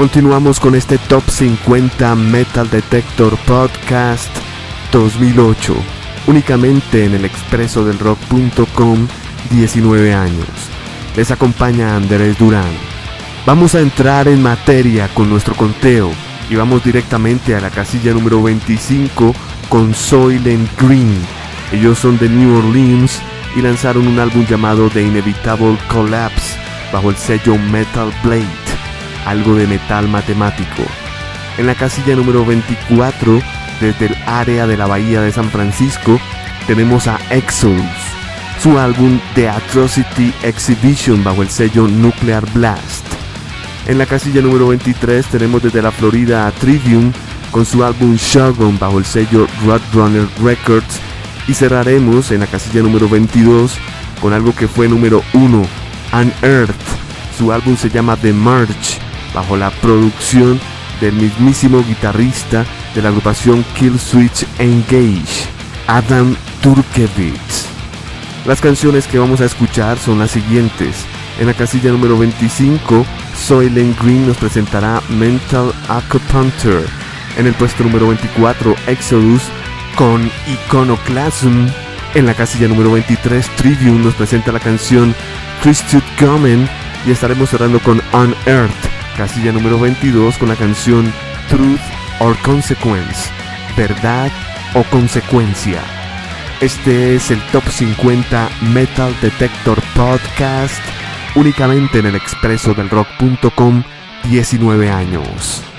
Continuamos con este Top 50 Metal Detector Podcast 2008, únicamente en el expreso del rock.com 19 años. Les acompaña Andrés Durán. Vamos a entrar en materia con nuestro conteo y vamos directamente a la casilla número 25 con Soylent Green. Ellos son de New Orleans y lanzaron un álbum llamado The Inevitable Collapse bajo el sello Metal Blade, algo de metal matemático. En la casilla número 24, desde el área de la bahía de San Francisco, tenemos a Exodus, su álbum The Atrocity Exhibition bajo el sello Nuclear Blast. En la casilla número 23 tenemos desde la Florida a Trivium con su álbum Shogun bajo el sello Roadrunner Records y cerraremos en la casilla número 22 con algo que fue número 1, Unearth. Su álbum se llama The Merge bajo la producción del mismísimo guitarrista de la agrupación Killswitch Engage, Adam Turkevich. Las canciones que vamos a escuchar son las siguientes. En la casilla número 25, Soylent Green nos presentará Mental Acupuncture. En el puesto número 24, Exodus con Iconoclasm. En la casilla número 23, Trivium nos presenta la canción Christian Common y estaremos cerrando con Unearth, casilla número 22 con la canción Truth or Consequence, verdad o consecuencia. Este es el Top 50 Metal Detector Podcast, únicamente en el expreso del rock.com 19 años.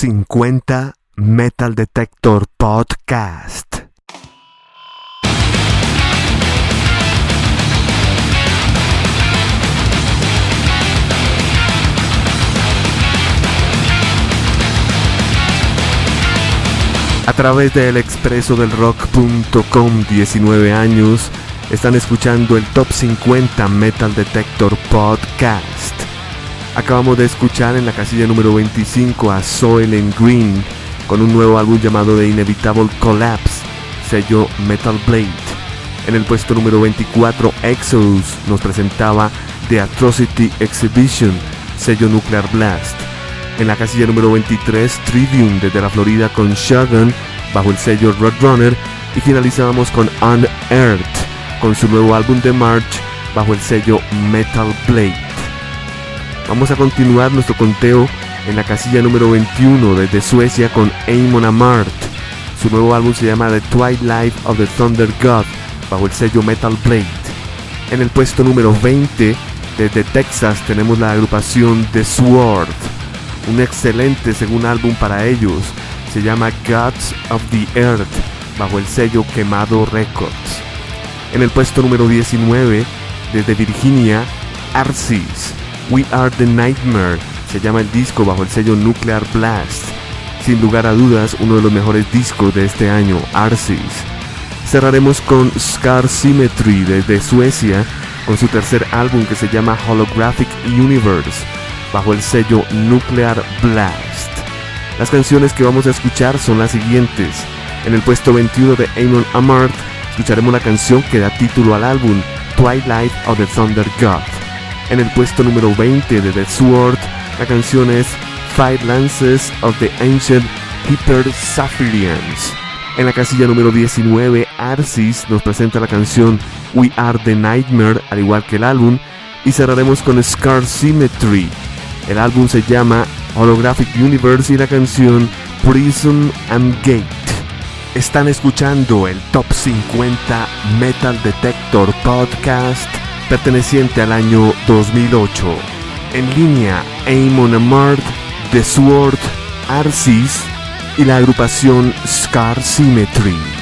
50 Metal Detector Podcast. A través del expreso del rock.com 19 años, están escuchando el Top 50 Metal Detector Podcast. Acabamos de escuchar en la casilla número 25 a Soylent Green con un nuevo álbum llamado The Inevitable Collapse, sello Metal Blade. En el puesto número 24, Exodus nos presentaba The Atrocity Exhibition, sello Nuclear Blast. En la casilla número 23, Trivium desde la Florida con Shogun bajo el sello Roadrunner y finalizábamos con Unearthed con su nuevo álbum de March bajo el sello Metal Blade. Vamos a continuar nuestro conteo en la casilla número 21 desde Suecia con Amon Amart. Su nuevo álbum se llama The Twilight of the Thunder God bajo el sello Metal Blade. En el puesto número 20 desde Texas tenemos la agrupación The Sword, un excelente segundo álbum para ellos. Se llama Gods of the Earth bajo el sello Quemado Records. En el puesto número 19 desde Virginia, Arcis. We Are the Nightmare se llama el disco bajo el sello Nuclear Blast. Sin lugar a dudas, uno de los mejores discos de este año, Arcis. Cerraremos con Scar Symmetry desde Suecia, con su tercer álbum que se llama Holographic Universe, bajo el sello Nuclear Blast. Las canciones que vamos a escuchar son las siguientes. En el puesto 21 de Amon Amart, escucharemos la canción que da título al álbum, Twilight of the Thunder God. En el puesto número 20 de The Sword, la canción es Five Lances of the Ancient Hyper Saphirians. En la casilla número 19, Arcis nos presenta la canción We Are the Nightmare, al igual que el álbum, y cerraremos con Scar Symmetry. El álbum se llama Holographic Universe y la canción Prison and Gate. Están escuchando el Top 50 Metal Detector Podcast perteneciente al año 2008. En línea Amon Amart, The Sword, Arcis y la agrupación Scar Symmetry.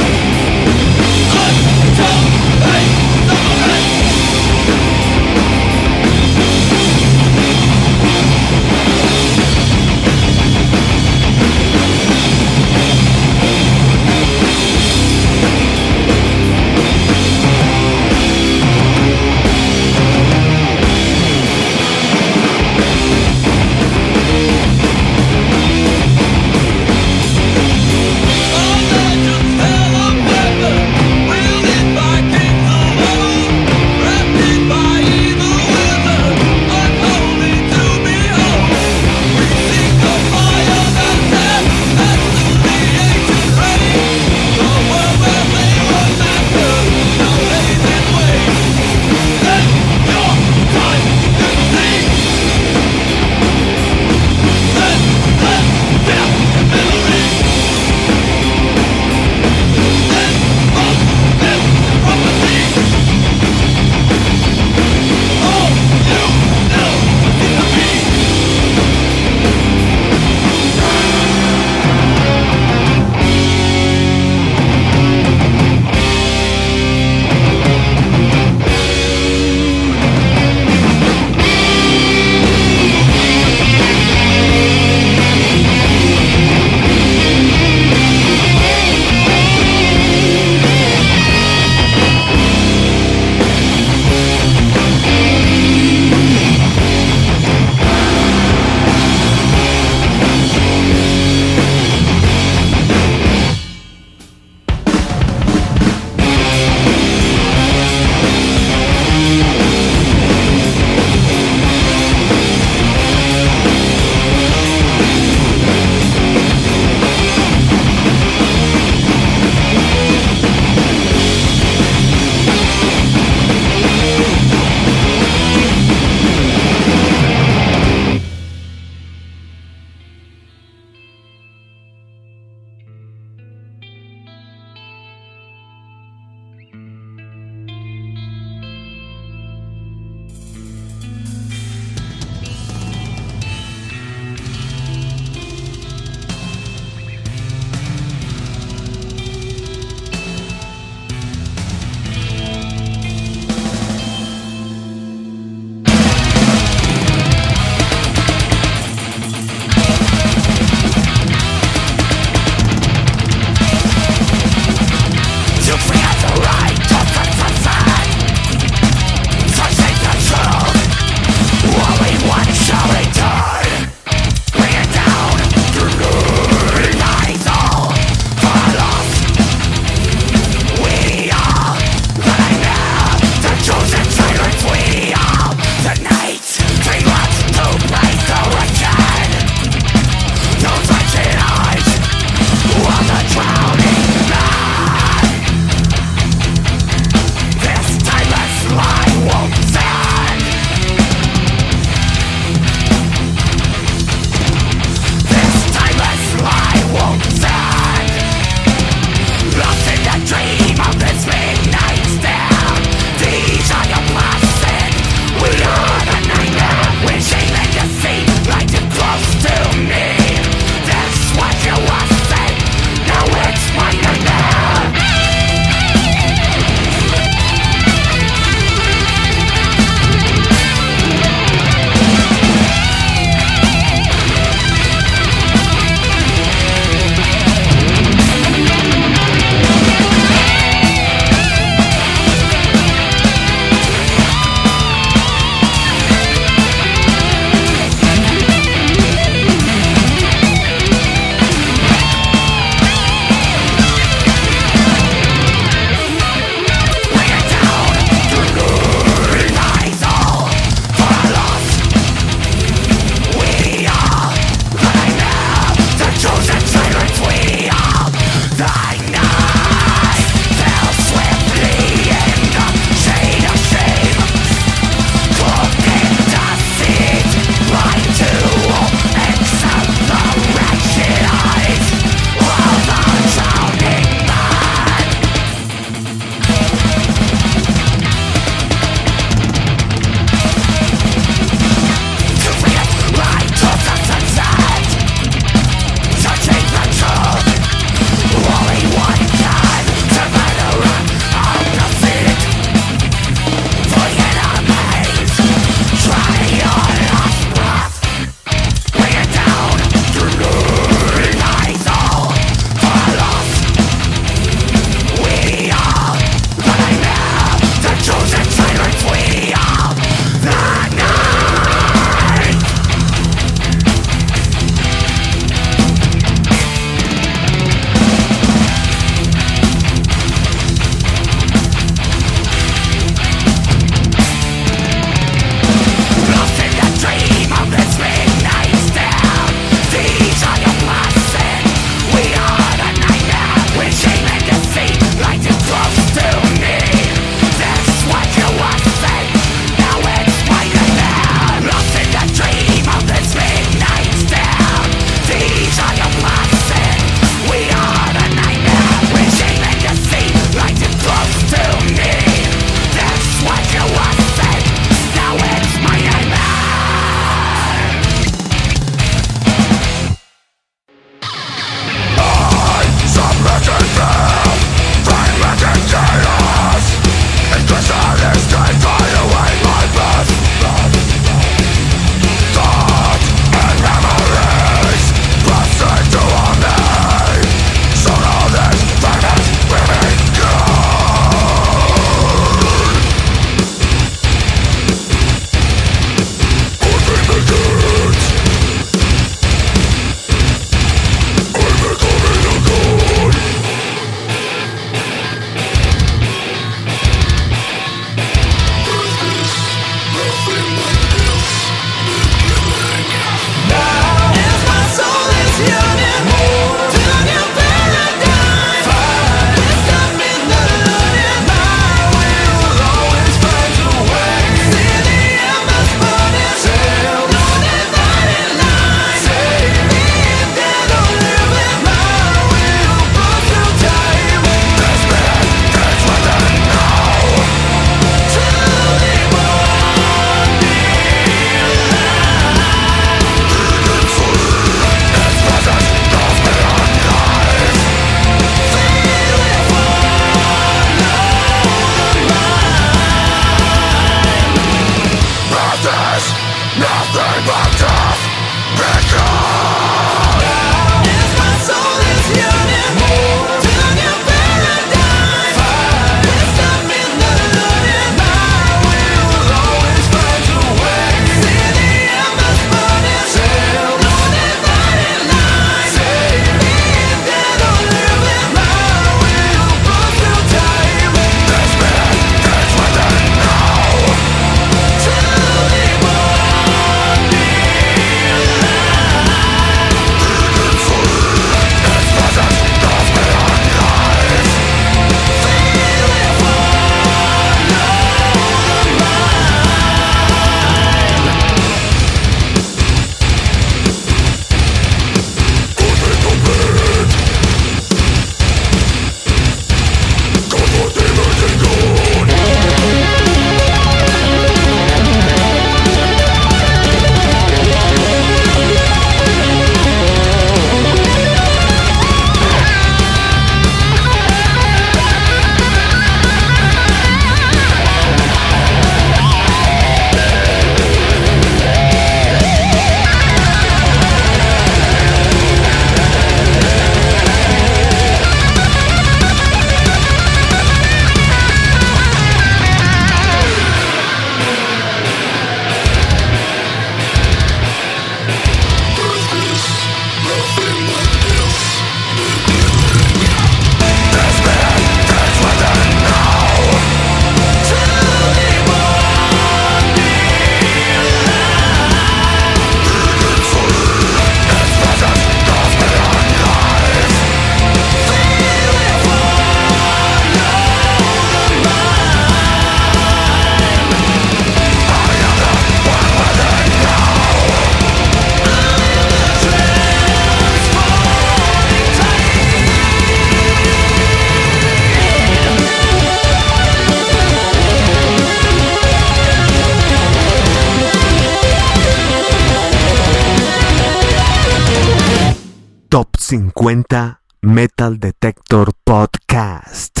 Metal Detector Podcast.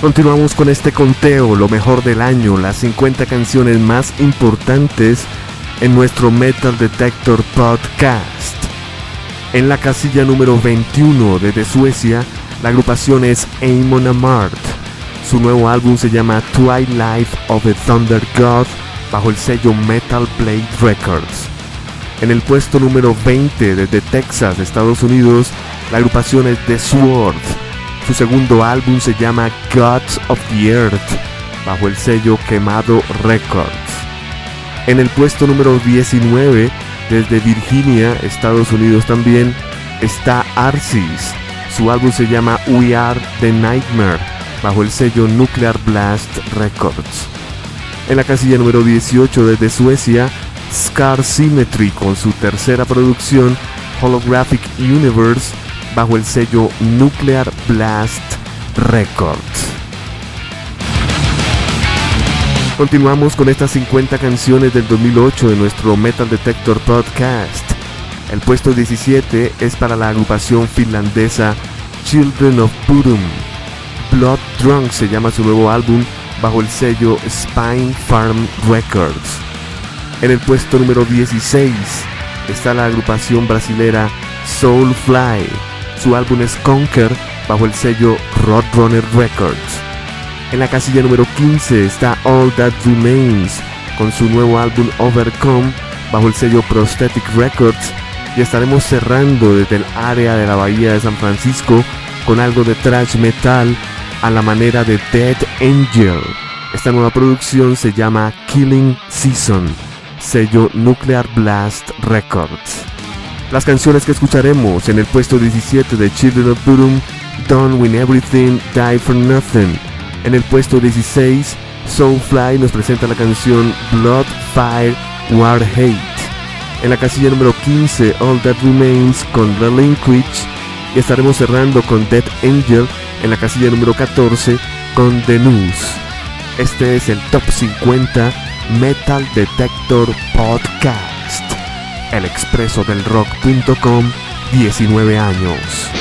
Continuamos con este conteo, lo mejor del año, las 50 canciones más importantes en nuestro Metal Detector Podcast. En la casilla número 21 desde Suecia, la agrupación es Amon Amart. Su nuevo álbum se llama Twilight of the Thunder God bajo el sello Metal Blade Records. En el puesto número 20 desde Texas, Estados Unidos, la agrupación es The Sword su segundo álbum se llama Gods of the Earth, bajo el sello Quemado Records. En el puesto número 19, desde Virginia, Estados Unidos también, está Arsis. Su álbum se llama We Are the Nightmare, bajo el sello Nuclear Blast Records. En la casilla número 18 desde Suecia, Scar Symmetry con su tercera producción, Holographic Universe, bajo el sello Nuclear Blast Records. Continuamos con estas 50 canciones del 2008 de nuestro Metal Detector Podcast. El puesto 17 es para la agrupación finlandesa Children of Bodom. Blood Drunk se llama su nuevo álbum bajo el sello Spine Farm Records. En el puesto número 16 está la agrupación brasilera Soulfly su álbum es Conquer bajo el sello Roadrunner Records. En la casilla número 15 está All That Remains con su nuevo álbum Overcome bajo el sello Prosthetic Records y estaremos cerrando desde el área de la bahía de San Francisco con algo de thrash metal a la manera de Dead Angel. Esta nueva producción se llama Killing Season, sello Nuclear Blast Records. Las canciones que escucharemos en el puesto 17 de Children of Bodom, Done When Everything Die For Nothing. En el puesto 16, Soulfly nos presenta la canción Blood, Fire, War, Hate. En la casilla número 15, All That Remains con Relinquish. Y estaremos cerrando con Dead Angel en la casilla número 14 con The News. Este es el Top 50 Metal Detector Podcast el expreso del rock.com 19 años.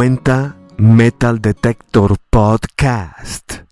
50 Metal Detector Podcast.